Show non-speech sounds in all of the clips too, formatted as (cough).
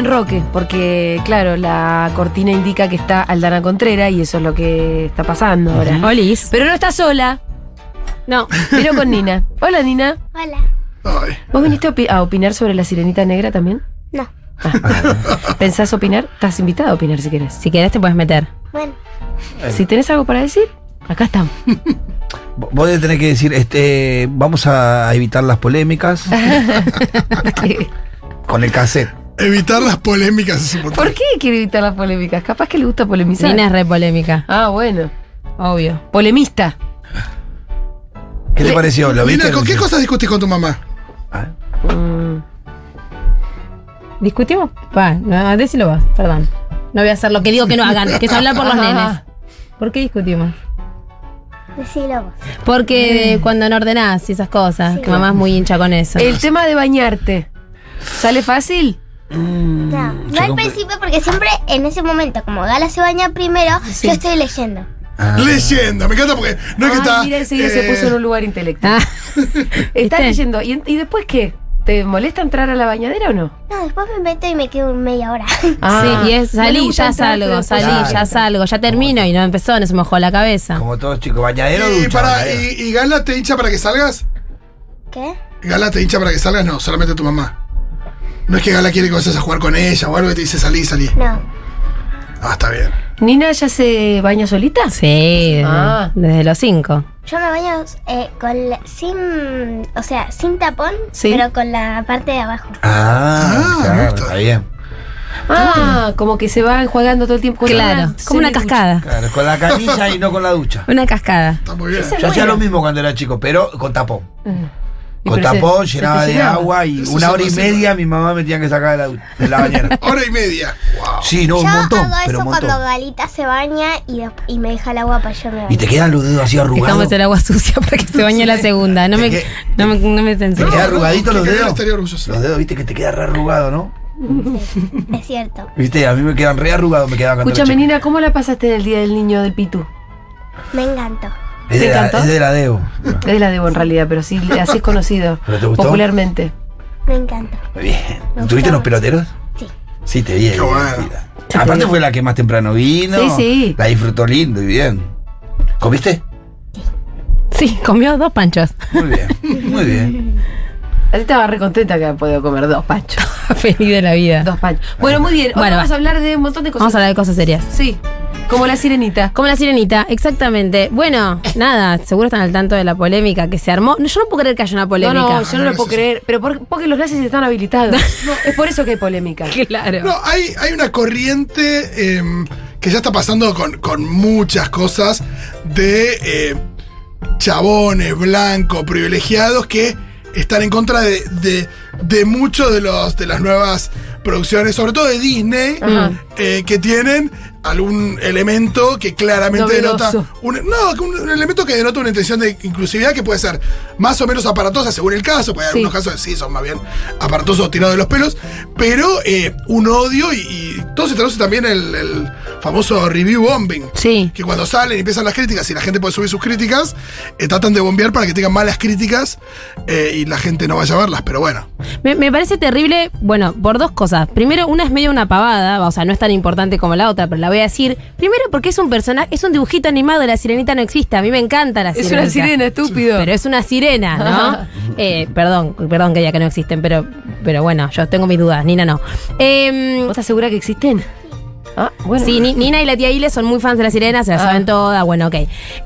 Enroque, porque, claro, la cortina indica que está Aldana Contreras y eso es lo que está pasando ahora. Olis. Pero no está sola. No. Vino con Nina. Hola, Nina. Hola. Ay. ¿Vos viniste a, opi- a opinar sobre la sirenita negra también? No. ¿Pensás opinar? Estás invitada a opinar si querés. Si querés te puedes meter. Bueno, Si tenés algo para decir, acá estamos. Vos debes tener que decir, este, vamos a evitar las polémicas (laughs) con el cassette. Evitar las polémicas es importante. ¿Por qué quiere evitar las polémicas? Capaz que le gusta polemizar. Nina es re polémica. Ah, bueno. Obvio. Polemista. ¿Qué te pareció? ¿Lo viste? Nina, ¿con qué cosas discutís con tu mamá? Ah, Mm. ¿Discutimos? Va, no, decilo vos, perdón. No voy a hacer lo que digo que no hagan, que es hablar por los (laughs) nenes. ¿Por qué discutimos? decilo vos. Porque cuando no ordenás y esas cosas, Sí. que mamá es muy hincha con eso. El tema de bañarte. ¿Sale fácil? No, no yo al principio porque siempre en ese momento, como Gala se baña primero, yo estoy leyendo. ah. Leyenda, me encanta porque no es que Ay, está. mira, enseguida se eh, puso en un lugar intelectual. Ah, (laughs) Está leyendo. ¿Y, después qué? ¿Te molesta entrar a la bañadera o no? No, después me meto y me quedo media hora. Ah, sí, y es no salí, ya salgo, salí, Claro. ya salgo, ya termino y no empezó, no se mojó la cabeza. Como todos chicos, bañadero Y, ducha. para, bañadero. y, y Gala te hincha para que salgas? ¿Qué? ¿Gala te hincha para que salgas? No, solamente tu mamá. No es que Gala quiere que vayas a jugar con ella o algo que te dice salí, salí. No. Ah, está bien. ¿Nina ya se baña solita? Sí, desde, Ah. desde los cinco. Yo me baño eh, con la- sin, o sea, sin tapón, Sí. pero con la parte de abajo. Ah, Ah, claro, está bien. Ah, como que se va enjuagando todo el tiempo. con Claro, una como una semiducha. cascada. Claro, con la canilla y no con la ducha. Una cascada. Está muy bien. Esa- Yo hacía lo mismo cuando era chico, pero con tapón. Y Con pero se- tapón, se llenaba de llenaba. agua y Eso una hora y media mi mamá me tenía que sacar de la, du- de la bañera. (laughs) Hora y media. Wow. Sí, no, yo un montón, hago pero eso un montón. cuando Galita se baña y, y me deja el agua para yo me Y bañar. te quedan los dedos así arrugados. Dejamos el agua sucia para que se bañe la segunda. No me, que- no me, no me ¿Te censures. queda arrugadito que los dedos? estaría orgulloso. Los dedos, viste que te queda re arrugado, ¿no? Es cierto. Viste, a mí me quedan re arrugados, me quedaban cuando era Escúchame, chico. Nina, ¿cómo la pasaste en el día del niño del Pitu? Me encantó. Es ¿Te de, la, encantó? es de la Debo. Es de la Debo en realidad, pero sí, (laughs) así es conocido. ¿Pero te gustó? Popularmente. Me encantó. Muy bien. Me ¿Tuviste los peloteros? Sí. Sí, te vi. Qué bueno. divertida. te Aparte fue la que más temprano vino. Sí, sí. La disfrutó lindo y bien. ¿Comiste? Sí, comió dos panchos. Muy bien, muy bien. (laughs) Así estaba re contenta que había podido comer dos panchos. (laughs) Feliz de la vida. Dos panchos. Bueno, muy bien. Hoy Bueno, vamos va. a hablar de un montón de cosas. Vamos a hablar de cosas serias. Sí, como la sirenita. Como la sirenita, exactamente. Bueno, nada, seguro están al tanto de la polémica que se armó. No, yo no puedo creer que haya una No, polémica. no, yo no lo puedo sí. creer. Pero por- porque los nazis están habilitados. No, es por eso que hay polémica. (laughs) Claro. No, hay, hay una corriente em, que ya está pasando con, con muchas cosas de eh, chabones blancos privilegiados que están en contra de, de, de muchos de los de las nuevas producciones, sobre todo de Disney, eh, que tienen algún elemento que claramente denota un, no, un, un elemento que denota una intención de inclusividad que puede ser más o menos aparatosa según el caso, puede haber Sí. algunos casos sí son más bien aparatosos o tirados de los pelos, pero eh, un odio y, y todo se traduce también el, el famoso review bombing. Sí. Que cuando salen y empiezan las críticas y la gente puede subir sus críticas, eh, tratan de bombear para que tengan malas críticas eh, y la gente no vaya a verlas, pero bueno. Me, me parece terrible, bueno, por dos cosas. Primero, una es medio una pavada, o sea, no es tan importante como la otra, pero la voy a decir. Primero, porque es un personaje, es un dibujito animado, la sirenita no existe. A mí me encanta la Es sirenita. una sirena, estúpido. Pero es una sirena, ¿no? Eh, perdón, perdón que ya que no existen, pero, pero bueno, yo tengo mis dudas, Nina no. Em, ¿Vos estás segura que existen? Ah, bueno. Sí, Ni- Nina y la tía Ile son muy fans de la sirena, se la Ah. saben todas, bueno, ok.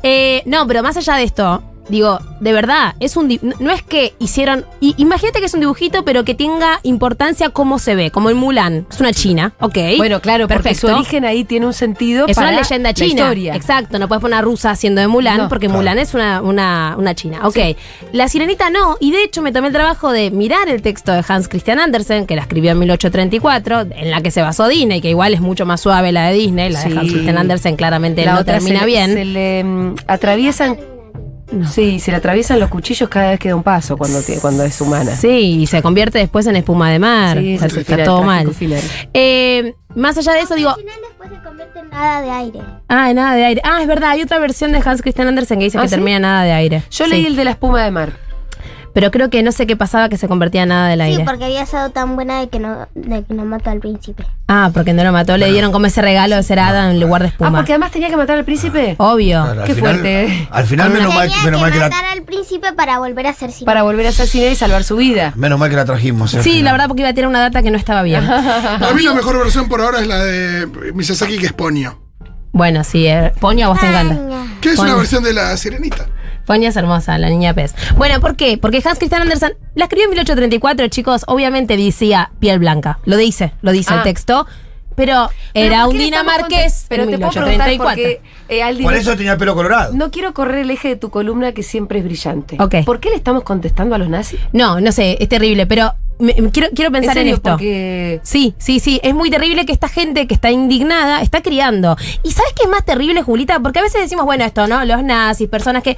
Eh, no, pero más allá de esto, digo, de verdad, es un no- es que hicieron, imagínate que es un dibujito, pero que tenga importancia cómo se ve, como el Mulan, es una china, ok. Bueno, claro, porque perfecto. su origen ahí tiene un sentido Es para una leyenda la china. historia. Exacto, no puedes poner una rusa haciendo de Mulan, No. porque Claro. Mulan es una, una, una china. Ok. La sirenita no, y de hecho me tomé el trabajo de mirar el texto de Hans Christian Andersen, que la escribió en 1834, en la que se basó Disney, que igual es mucho más suave la de Disney, la Sí. de Hans Christian Andersen claramente La no otra termina se, bien. Se le mm, atraviesan. Sí, se le atraviesan los cuchillos cada vez que da un paso cuando, cuando es humana. Sí, y se convierte después en espuma de mar. Sí, O sea, es el está final, todo mal. Eh, más allá de eso, digo, Al final después se convierte en nada de aire. ah, nada de aire. Ah, es verdad, hay otra versión de Hans Christian Andersen que dice ¿Ah, que sí? termina en nada de aire. Yo Sí. leí el de la espuma de mar. Pero creo que no sé qué pasaba que se convertía en nada del Sí, aire. porque había sido tan buena de que no, de que no mató al príncipe. Ah, porque no lo mató, le dieron como ese regalo de ser hada en lugar de Ah, espuma. porque además tenía que matar al príncipe. Obvio. Claro, al Qué final- fuerte. Al final, menos mal, Tenía menos que mal que la, matar al príncipe para volver a ser cine. Para volver a ser cine y salvar su vida. menos mal que la trajimos. eh, al Sí, final. la verdad porque iba a tirar una data que no estaba bien. (laughs) Para mí la mejor versión por ahora es la de Miyazaki, que es Ponyo. bueno, sí, eh, Poño a vos te encanta. Que es Ponyo. una versión de la sirenita. Poña es hermosa, la niña pez. Bueno, ¿por qué? Porque Hans Christian Andersen la escribió en 1834, chicos, obviamente decía piel blanca. Lo dice, lo dice el Ah. texto. Pero Pero era ¿por un dinamarqués Pero en te puedo preguntar 1834. porque eh, Por eso tenía el pelo colorado. No quiero correr el eje de tu columna que siempre es brillante. ¿Por qué le estamos contestando a los nazis? No, no sé, es terrible, pero me- me- quiero, quiero pensar ¿En esto. Porque Sí, sí, sí. Es muy terrible que esta gente que está indignada está criando. ¿Y sabes qué es más terrible, Julita? Porque a veces decimos, bueno, esto, ¿no? Los nazis, personas que.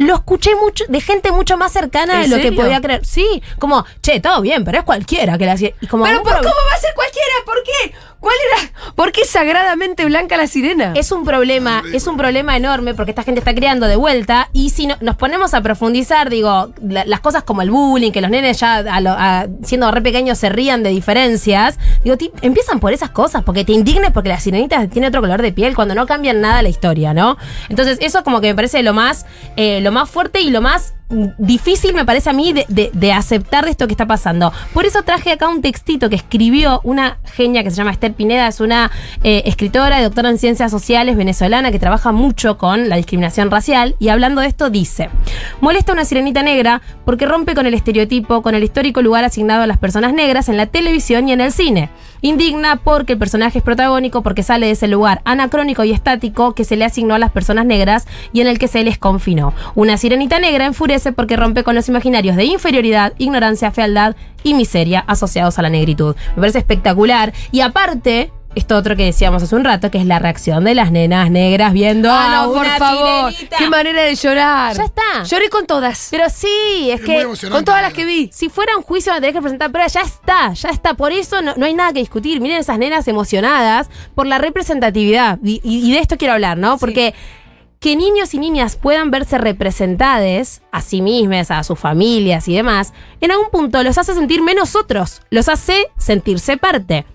Lo escuché mucho de gente mucho más cercana de ¿En lo que podía creer. Sí, como, che, todo bien, pero es cualquiera que la hacía. Y como, Pero un ¿por pro- ¿cómo va a ser cualquiera? ¿Por qué? ¿Cuál era? ¿Por qué es sagradamente blanca la sirena? Es un problema, es un problema enorme porque esta gente está creando de vuelta y si no- nos ponemos a profundizar, digo, la- las cosas como el bullying, que los nenes ya a lo- a- siendo re pequeños se rían de diferencias, digo, empiezan por esas cosas, porque te indignes porque la sirenita tiene otro color de piel cuando no cambian nada la historia, ¿no? Entonces eso como que me parece lo más, eh, lo más fuerte y lo más difícil me parece a mí de, de- de aceptar esto que está pasando. Por eso traje acá un textito que escribió una genia que se llama Esther Pineda, es una eh, escritora y doctora en ciencias sociales venezolana que trabaja mucho con la discriminación racial y hablando de esto dice, molesta una sirenita negra porque rompe con el estereotipo, con el histórico lugar asignado a las personas negras en la televisión y en el cine. Indigna porque el personaje es protagónico, porque sale de ese lugar anacrónico y estático que se le asignó a las personas negras y en el que se les confinó. Una sirenita negra enfurece porque rompe con los imaginarios de inferioridad, ignorancia, fealdad y miseria asociados a la negritud. Me parece espectacular. Y aparte, esto otro que decíamos hace un rato, que es la reacción de las nenas negras viendo ah, a no, por favor. sirenita. Qué manera de llorar. Ya está. Lloré con todas. Pero sí, es Es que con todas las que vi. si fuera un juicio me tenés que presentar pruebas, ya está, ya está. Por eso no, no hay nada que discutir. Miren esas nenas emocionadas por la representatividad. Y, y- y de esto quiero hablar, ¿no? Porque que niños y niñas puedan verse representadas a sí mismas, a sus familias y demás, en algún punto los hace sentir menos otros, los hace sentirse parte.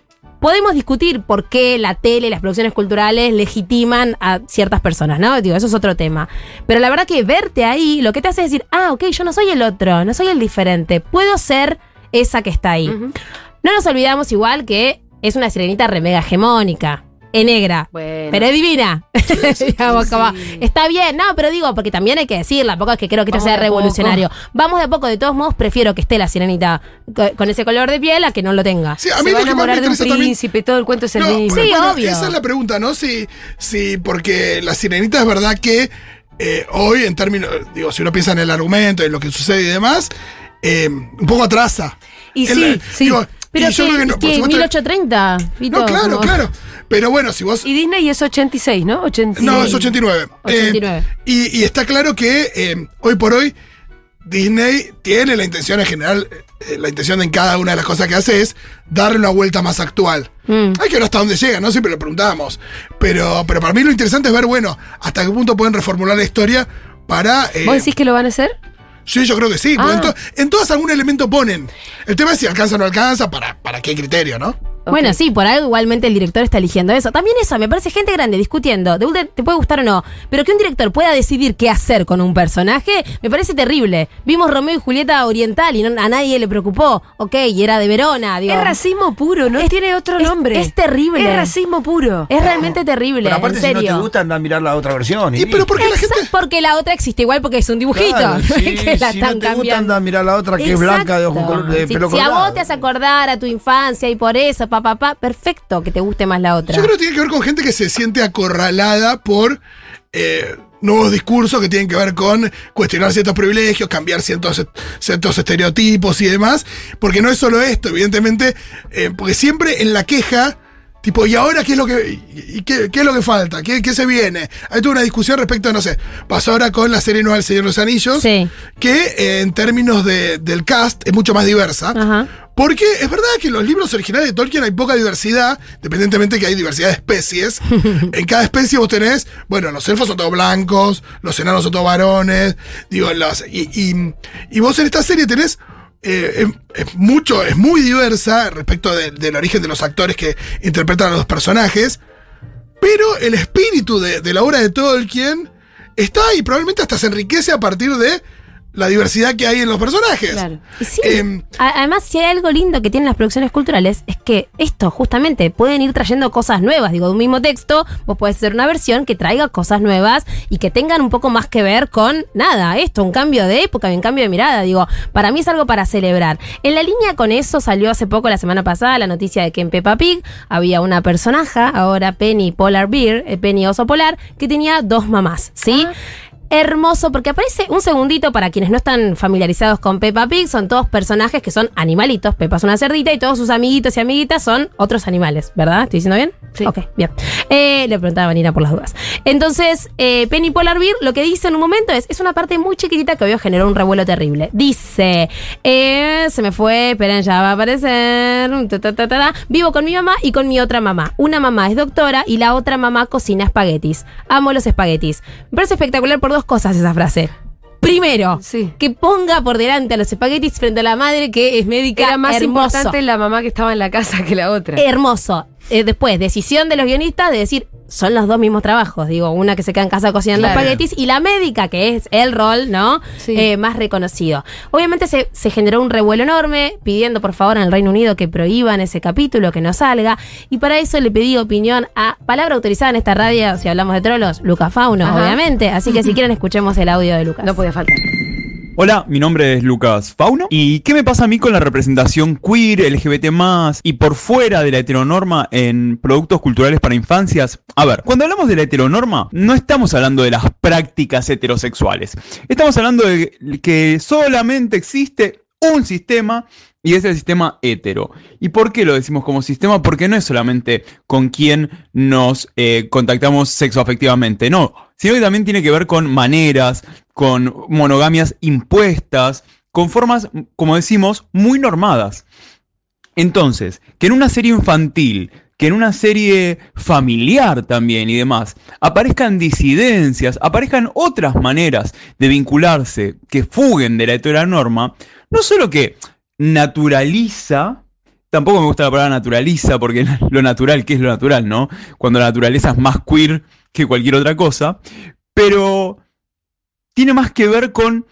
Podemos discutir por qué la tele y las producciones culturales legitiman a ciertas personas, ¿no? Digo, eso es otro tema. Pero la verdad que verte ahí lo que te hace es decir, ah, ok, yo no soy el otro, no soy el diferente, puedo ser esa que está ahí. No nos olvidamos igual que es una sirenita re mega hegemónica. Es negra. Bueno. Pero es divina. (laughs) Digamos, como, está bien, no, pero digo, porque también hay que decirla, tampoco es que creo que esto Vamos sea de a poco. revolucionario. Vamos de a poco, de todos modos, prefiero que esté la sirenita co- con ese color de piel a que no lo tenga. Sí, a Se mí va a enamorar de un también. príncipe, todo el cuento es el No, mismo. Sí, bueno, obvio. Esa es la pregunta, ¿no? Si, si porque la sirenita es verdad que eh, hoy, en términos, digo, si uno piensa en el argumento, en lo que sucede y demás, eh, un poco atrasa. Y sí, la- sí. digo, Pero y yo que, creo que no, por que supuesto- 1830, Fito, No, claro, como- claro. Pero bueno, si vos. Y Disney es 86, ¿no? 86. No, es 89. 89. Eh, y, y está claro que eh, hoy por hoy Disney tiene la intención en general, eh, la intención en cada una de las cosas que hace es darle una vuelta más actual. Mm. Hay que ver hasta dónde llega, ¿no? Siempre lo preguntábamos. Pero, pero para mí lo interesante es ver, bueno, hasta qué punto pueden reformular la historia para... ¿Vos decís que lo van a hacer? Sí, yo creo que sí. Ah. en, to- en todas algún elemento ponen. El tema es si alcanza o no alcanza, para, para qué criterio, ¿no? Bueno, sí, por algo igualmente el director está eligiendo eso. También eso, me parece gente grande discutiendo. De última, te puede gustar o no. Pero que un director pueda decidir qué hacer con un personaje, me parece terrible. Vimos Romeo y Julieta Oriental y no- a nadie le preocupó. Ok, y era de Verona, digo. Es racismo puro, no Es- tiene otro es- nombre. es terrible. Es racismo puro. Es realmente terrible, Pero aparte, en si no serio. te gusta, anda a mirar la otra versión. y Y pero porque la Exacto, gente. porque la otra existe igual porque es un dibujito. Claro, no (laughs) sí, que la si no están te gusta, anda a mirar la otra que es blanca de, ojos si, pelo si a vos te hace acordar a tu infancia y por eso, papá, papá, perfecto que te guste más la otra. Yo creo que tiene que ver con gente que se siente acorralada por eh, nuevos discursos que tienen que ver con cuestionar ciertos privilegios, cambiar ciertos, ciertos estereotipos y demás. Porque no es solo esto, evidentemente, eh, porque siempre en la queja. Tipo, ¿y ahora qué es lo que, y qué, qué es lo que falta? ¿Qué, qué se viene? Hay toda una discusión respecto a, no sé, pasó ahora con la serie nueva El Señor de los Anillos, Sí. que eh, en términos de- del cast es mucho más diversa. Ajá. Porque es verdad que en los libros originales de Tolkien hay poca diversidad, independientemente que hay diversidad de especies. (laughs) en cada especie vos tenés, bueno, los elfos son todos blancos, los enanos son todos varones, digo, los, y, y- y vos en esta serie tenés eh, es, es mucho, es muy diversa respecto de- del origen de los actores que interpretan a los personajes, pero el espíritu de, de la obra de Tolkien está ahí, probablemente hasta se enriquece a partir de la diversidad que hay en los personajes. Claro. Y sí, a- además, si hay algo lindo que tienen las producciones culturales, es que esto, justamente, pueden ir trayendo cosas nuevas. Digo, de un mismo texto, vos podés hacer una versión que traiga cosas nuevas y que tengan un poco más que ver con nada, esto, un cambio de época, un cambio de mirada. Digo, para mí es algo para celebrar. En la línea con eso salió hace poco, la semana pasada, la noticia de que en Peppa Pig había una personaja, ahora Penny Polar Bear, eh, Penny Oso Polar, que tenía dos mamás, ¿sí? Hermoso porque aparece un segundito para quienes no están familiarizados con Peppa Pig, son todos personajes que son animalitos. Peppa es una cerdita y todos sus amiguitos y amiguitas son otros animales, ¿verdad? ¿Estoy diciendo bien? Sí. Ok, bien. Eh, le preguntaba a Vanina por las dudas. Entonces, eh, Penny Polar Bear lo que dice en un momento es, es una parte muy chiquitita que obvio generó un revuelo terrible. Dice, eh, se me fue, esperen, ya va a aparecer. ta, ta, ta. Vivo con mi mamá y con mi otra mamá. Una mamá es doctora y la otra mamá cocina espaguetis. Amo los espaguetis. Me parece espectacular por dos cosas esa frase. Primero, Sí. que ponga por delante a los espaguetis frente a la madre que es médica. Era más hermoso. importante la mamá que estaba en la casa que la otra. Hermoso. Eh, después, decisión de los guionistas de decir, son los dos mismos trabajos. Digo, una que se queda en casa cocinando Claro. espaguetis y la médica, que es el rol, ¿no? Sí. Eh, más reconocido. Obviamente se, se generó un revuelo enorme pidiendo, por favor, en el Reino Unido que prohíban ese capítulo, que no salga. Y para eso le pedí opinión a palabra autorizada en esta radio, si hablamos de trolos, Luca Fauno, Ajá. obviamente. Así que si quieren, escuchemos el audio de Lucas. No podía faltar. Hola, mi nombre es Lucas Fauno. ¿Y qué me pasa a mí con la representación queer, LGBT y por fuera de la heteronorma en productos culturales para infancias? A ver, cuando hablamos de la heteronorma, no estamos hablando de las prácticas heterosexuales. Estamos hablando de que solamente existe un sistema y es el sistema hetero. ¿Y por qué lo decimos como sistema? Porque no es solamente con quien nos eh, contactamos sexoafectivamente, no, sino que también tiene que ver con maneras, con monogamias impuestas, con formas, como decimos, muy normadas. Entonces, que en una serie infantil, que en una serie familiar también y demás, aparezcan disidencias, aparezcan otras maneras de vincularse que fuguen de la heteronorma, no solo que naturaliza, tampoco me gusta la palabra naturaliza, porque (laughs) lo natural, ¿qué es lo natural, no? Cuando la naturaleza es más queer que cualquier otra cosa, pero tiene más que ver con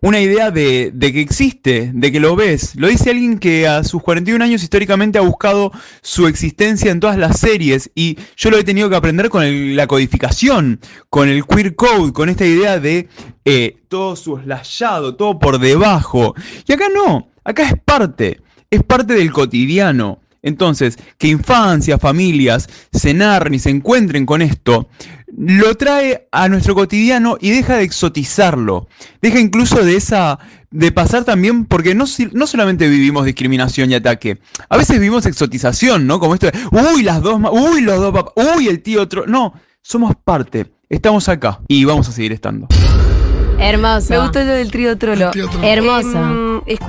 una idea de, de que existe, de que lo ves. Lo dice alguien que a sus 41 años históricamente ha buscado su existencia en todas las series y yo lo he tenido que aprender con la codificación, con el queer code, con esta idea de eh, todo soslayado, todo por debajo. Y acá no, acá es parte, es parte del cotidiano. Entonces, que infancias, familias se narren y se encuentren con esto, lo trae a nuestro cotidiano y deja de exotizarlo. Deja incluso de esa. de pasar también, porque no, no solamente vivimos discriminación y ataque, a veces vivimos exotización, ¿no? Como esto de, uy, las dos, uy, los dos papás, uy, el tío otro. No, somos parte, estamos acá y vamos a seguir estando. Hermoso. Me gustó lo del trío trolo. El trío trolo. Hermoso. Es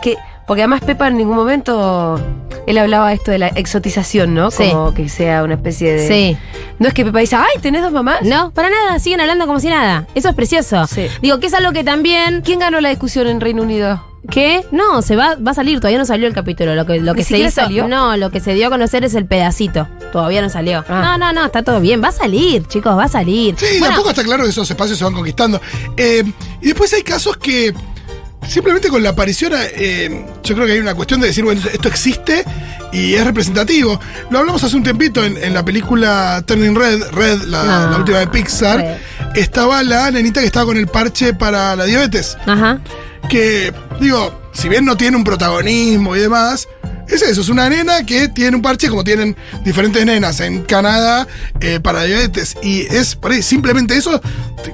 que, porque además Pepa en ningún momento, él hablaba esto de la exotización, ¿no? Sí. Como que sea una especie de... Sí. No es que Pepa dice, ay, ¿tenés dos mamás? No, para nada, siguen hablando como si nada. Eso es precioso. Sí. Digo que es algo que también. ¿Quién ganó la discusión en Reino Unido? ¿Qué? No, se va, va a salir, todavía no salió el capítulo. Lo que, lo ¿Ni que se hizo. salió? No, lo que se dio a conocer es el pedacito. Todavía no salió. Ah. No, no, no, está todo bien. Va a salir, chicos, va a salir. Sí, Bueno, tampoco está claro que esos espacios se van conquistando. Eh, y después hay casos que simplemente con la aparición, eh, yo creo que hay una cuestión de decir, bueno, esto existe y es representativo. Lo hablamos hace un tiempito en, en la película Turning Red, Red, la, No. la última de Pixar. Red. Estaba la nenita que estaba con el parche para la diabetes. Ajá. que, digo, si bien no tiene un protagonismo y demás, es eso, es una nena que tiene un parche como tienen diferentes nenas en Canadá eh, para diabetes. Y es por ahí, simplemente eso,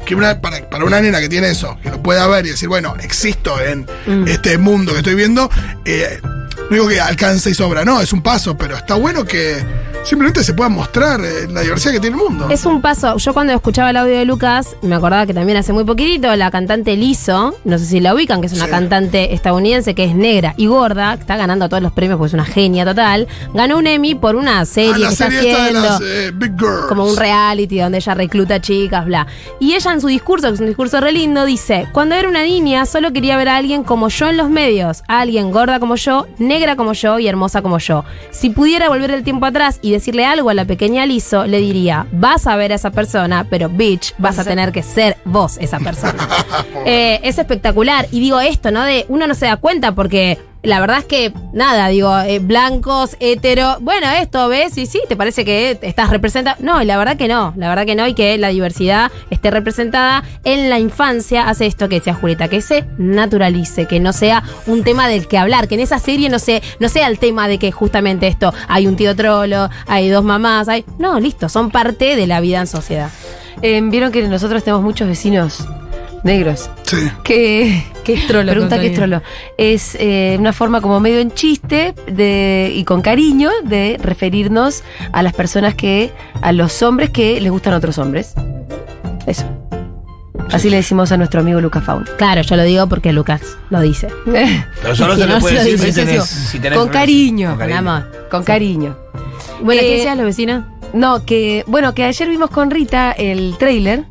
que una- para, para una nena que tiene eso, que lo pueda ver y decir, bueno, existo en este mundo que estoy viendo, eh, no digo que alcance y sobra, no, es un paso, pero está bueno que simplemente se pueda mostrar eh, la diversidad que tiene el mundo. Es un paso. Yo cuando escuchaba el audio de Lucas, me acordaba que también hace muy poquitito la cantante Lizzo, no sé si la ubican, que es una Sí. cantante estadounidense que es negra y gorda, que está ganando todos los premios porque es una genia total. Ganó un Emmy por una serie Ah, la que está serie esta de haciendo. las eh, Big Girls. como un reality donde ella recluta chicas, bla. Y ella en su discurso, que es un discurso re lindo, dice, cuando era una niña solo quería ver a alguien como yo en los medios, a alguien gorda como yo, negra como yo y hermosa como yo. Si pudiera volver el tiempo atrás y decirle algo a la pequeña Lizo, le diría, vas a ver a esa persona, pero bitch, vas a tener que ser vos esa persona. (laughs) Eh, es espectacular. Y digo esto, ¿no? De uno no se da cuenta porque la verdad es que, nada, digo, eh, blancos, hetero, bueno, esto ves y sí, te parece que estás representado. No, la verdad que no, la verdad que no, y que la diversidad esté representada en la infancia hace esto que decía Julieta, que se naturalice, que no sea un tema del que hablar, que en esa serie no, se, no sea el tema de que justamente esto, hay un tío trolo, hay dos mamás, hay. No, listo, son parte de la vida en sociedad. Eh, Vieron que nosotros tenemos muchos vecinos negros. Sí. Que, ¿Qué es trolo, Pregunta qué es Constantina? trolo. Es eh, una forma como medio en chiste de, y con cariño de referirnos a las personas que, a los hombres que les gustan otros hombres. Eso. Así le decimos a nuestro amigo Lucas Faun. Claro, yo lo digo porque Lucas lo dice. (laughs) Pero solo Si se no, le puede se lo decir si tenés, sí. si tenés con cariño, Con Con cariño. con cariño. Bueno, Eh, ¿qué decían los vecinos? No, que bueno, que ayer vimos con Rita el tráiler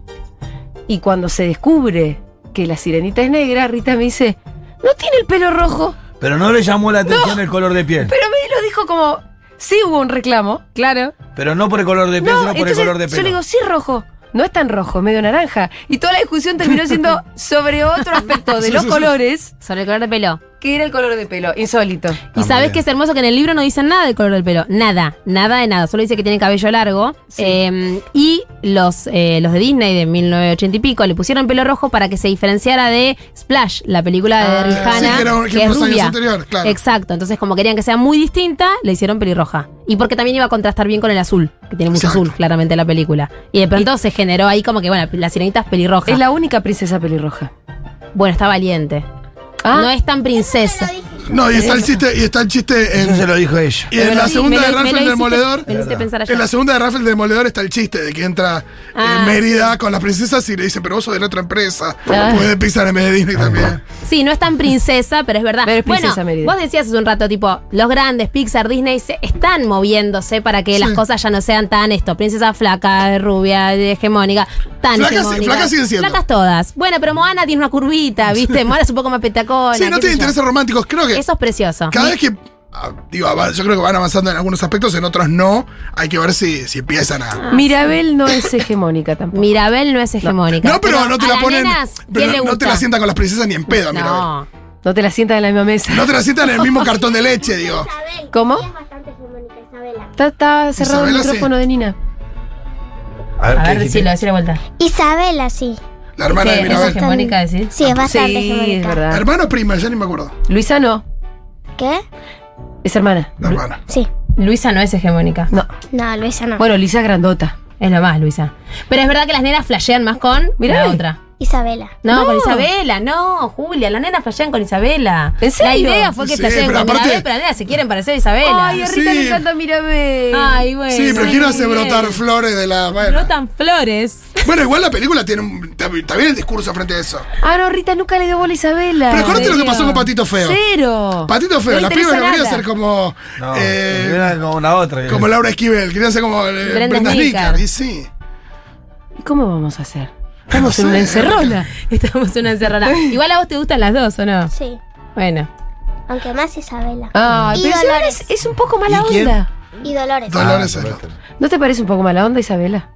y cuando se descubre que la sirenita es negra, Rita me dice, "No tiene el pelo rojo." Pero no le llamó la atención el color de piel. Pero me lo dijo como sí hubo un reclamo, claro. Pero no por el color de piel, No, sino por el color de yo pelo. le digo, "Sí rojo." No es tan rojo, medio naranja. Y toda la discusión terminó siendo (laughs) sobre otro aspecto de Sí, los sí, sí. colores, Sobre el color de pelo. Que era el color de pelo. Insólito. Y muy sabes bien. que es hermoso que en el libro no dicen nada del color del pelo. Nada, nada de nada. Solo dice que tiene cabello largo. Eh, y los, eh, los de Disney de 1980 y pico le pusieron pelo rojo para que se diferenciara de Splash, la película de Ah, Rihanna. sí, que era un- que que es unos años rubia. anterior, claro. Exacto. Entonces, como querían que sea muy distinta, le hicieron pelirroja. Y porque también iba a contrastar bien con el azul, que tiene mucho Exacto. azul, claramente, la película. Y de pronto se generó ahí como que, bueno, la sirenita es pelirroja. Es la única princesa pelirroja. Bueno, está valiente. Ah. No es tan princesa. No, y está el chiste, y está el chiste en. Eso se lo dijo ella. Y en la Sí, segunda de lo- me Ralph lo el hiciste- Demoledor. En la segunda de Ralph el Demoledor está el chiste de que entra Ah, eh, Mérida con las princesas y le dice, pero vos sos de la otra empresa. Ah. Puede pisar en vez de Disney también. Sí, no es tan princesa, pero es verdad. Pero es princesa bueno, Mérida. vos decías hace un rato, tipo, los grandes, Pixar, Disney, se están moviéndose para que Sí. las cosas ya no sean tan esto, princesa flaca, rubia, hegemónica, tan Flacas- hegemónica. flacas siguen siendo. Flacas todas. Bueno, pero Moana tiene una curvita, ¿viste? Moana es un poco más petacona. Sí, no qué tiene yo. intereses románticos. Creo que Eso es precioso. cada vez que. ah, Digo, yo creo que van avanzando en algunos aspectos, en otros no. Hay que ver si, si empiezan a. Mirabel no es hegemónica tampoco. Mirabel no es hegemónica. No, pero, no te a la las ponen. nenas, pero ¿quién le no te gusta? la sientan con las princesas ni en pedo, mira. No. No te la sientas en la misma mesa. No te la sientan en el mismo cartón de leche, digo. Isabel. ¿Cómo? Es bastante hegemónica, Isabela. Está, está cerrado Isabela, el sí. micrófono de Nina. A ver, A ¿qué ver, dijiste? decilo, decilo de vuelta. Isabela, sí. La hermana de ¿Qué? ¿Es Mirabel. hegemónica decir? Sí, es bastante Sí, hegemónica. es verdad. ¿Hermano o prima? Ya ni me acuerdo. Luisa no, ¿Qué? es hermana. La hermana. Sí. Luisa no es hegemónica. No. No, Luisa no. Bueno, Luisa es grandota. Es lo más, Luisa. Pero es verdad que las nenas flashean más con Mirá. la otra. Isabela. No, No. con Isabela, no, Julia, las nenas flashean con Isabela. ¿En serio? La idea fue que Sí, flashean pero con aparte- Mirabel, pero las nenas se quieren parecer a Isabela. Ay, a Rita Sí. le encanta Mirabel. Ay, bueno. Sí, pero ¿quién hace brotar flores de la. Bueno. Brotan flores. Bueno, igual la película tiene un. Bien el discurso frente a eso. Ah, no, Rita nunca le dio bola a Isabela. Pero acuérdate lo que pasó con Patito Feo. Cero. Patito Feo, No no querían nada. ser como. No, eh, como una otra. como Laura Esquivel, querían ser como eh, Brenda Snicker. Y sí. ¿Y cómo vamos a hacer? Estamos No en una encerrona. (laughs) Estamos en una encerrona. Igual a vos te gustan las dos, ¿o no? Sí. Bueno. Aunque más Isabela. Ay, Y pero Isabela Dolores. es, es un poco mala ¿Y quién? onda. Y Dolores. Dolores Ah, es la-. ¿No te parece un poco mala onda, Isabela?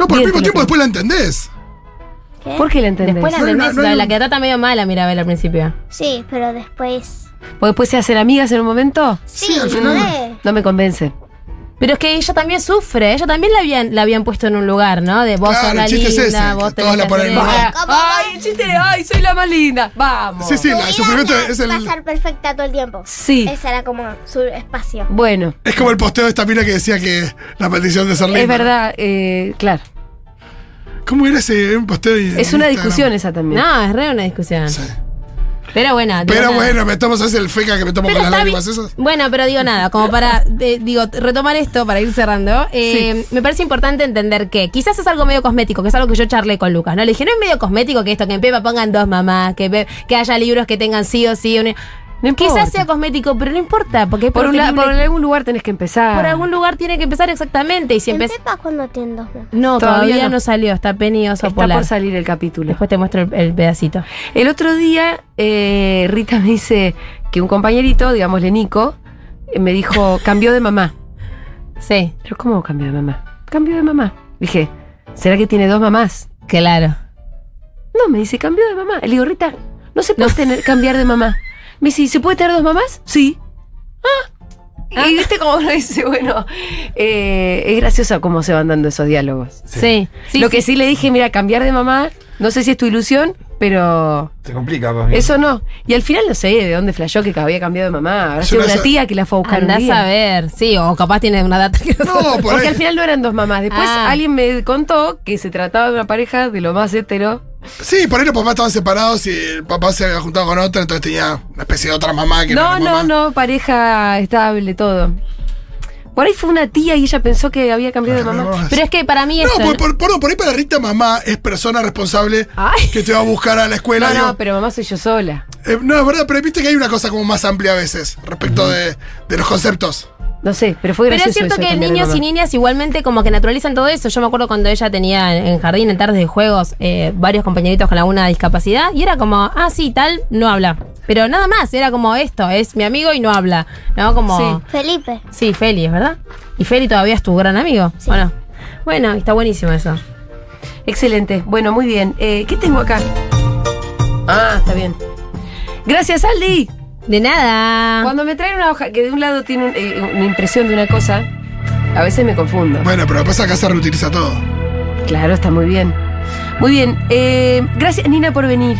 No, por el Bien, mismo tiempo después la entendés. ¿Qué? ¿Por qué la entendés? Después la No, entendés, no, la, no. la que trata medio mala Mirabel al principio. Sí, pero después. ¿O después se hacen amigas en un momento? Sí, al final. re. No me convence. Pero es que ella también sufre, ella también la habían, la habían puesto en un lugar, ¿no? De vos Claro, sos la el chiste es linda, ese, vos la ponen. ¿Cómo Ay, el chiste de, ay, soy la más linda. Vamos. Sí, sí, la- el sufrimiento es el. pasar perfecta todo el tiempo. Sí. Ese era como su espacio. Bueno, Es como el posteo de esta mina que decía que la maldición de ser linda. es verdad, eh, claro. ¿Cómo era ese posteo? Es una Instagram? discusión esa también. No, es re una discusión. Sí. Pero bueno, Pero nada. bueno, me tomo ¿sabes el feca que me tomo Pero con las lágrimas esas. Bueno, pero digo nada, como para de- digo retomar esto para ir cerrando, eh, me parece importante entender que quizás es algo medio cosmético, que es algo que yo charlé con Lucas, ¿no? Le dije, no es medio cosmético que esto, que en Pepa pongan dos mamás, que, que haya libros que tengan sí o sí. un- No importa. Quizás sea cosmético, pero no importa, porque es Por, un la- por algún lugar tenés que empezar. por algún lugar tiene que empezar exactamente. Y si ¿En empieza. Pepa cuando tienen dos mamás? No, Todavía todavía, no. no. salió, está Penny Oso Está Polar. por salir el capítulo. Después te muestro el, el pedacito. El otro día, eh, Rita me dice que un compañerito, digámosle Nico, eh, me dijo, (laughs) cambió de mamá. Sí, Pero ¿cómo cambió de mamá? Cambió de mamá. Dije, ¿será que tiene dos mamás? claro. No, me dice, cambió de mamá. Le digo, Rita, no se puede tener, cambiar de mamá. (laughs) Me dice, ¿se puede tener dos mamás? Sí. Ah. Y viste cómo uno dice, bueno, eh, es gracioso cómo se van dando esos diálogos. Sí. sí, Lo sí. que sí le dije, mira, cambiar de mamá, no sé si es tu ilusión, pero Se complica más bien. eso no. Y al final no sé de dónde flashó que había cambiado de mamá. Habrá sido una tía que la fue a buscar un Andás día. a ver, sí, o capaz tiene una data que no No, por Porque ahí. al final no eran dos mamás. Después Ah. alguien me contó que se trataba de una pareja de lo más hetero. Sí, por ahí los papás estaban separados y el papá se había juntado con otra, entonces tenía una especie de otra mamá que no, No, no, mamá. no, pareja estable, todo. Por ahí fue una tía y ella pensó que había cambiado de mamá. No, Pero es que para mí No, esto. por, por- por- por ahí para Rita mamá es persona responsable Ay. que te va a buscar a la escuela. No, digo. no, pero mamá soy yo sola. Eh, no, es verdad, pero viste que hay una cosa como más amplia a veces respecto de, de los conceptos. No sé, pero fue Pero gracioso es cierto eso que niños y niñas igualmente como que naturalizan todo eso. Yo me acuerdo cuando ella tenía en en jardín, en tardes de juegos, eh, varios compañeritos con alguna discapacidad y era como, ah, sí, tal, no habla. Pero nada más, era como esto, es mi amigo y no habla. ¿No? Como. Felipe. Sí, Feli, ¿es verdad? Y Feli todavía es tu gran amigo. Sí. Bueno. Bueno, está buenísimo eso. Excelente. Bueno, muy bien. Eh, ¿Qué tengo acá? Ah, está bien. Gracias, Aldi. De nada. Cuando me traen una hoja que de un lado tiene un- eh, una impresión de una cosa, a veces me confundo. Bueno, pero después acá se reutiliza todo. Claro, está muy bien. Muy bien. eh, gracias, Nina, por venir.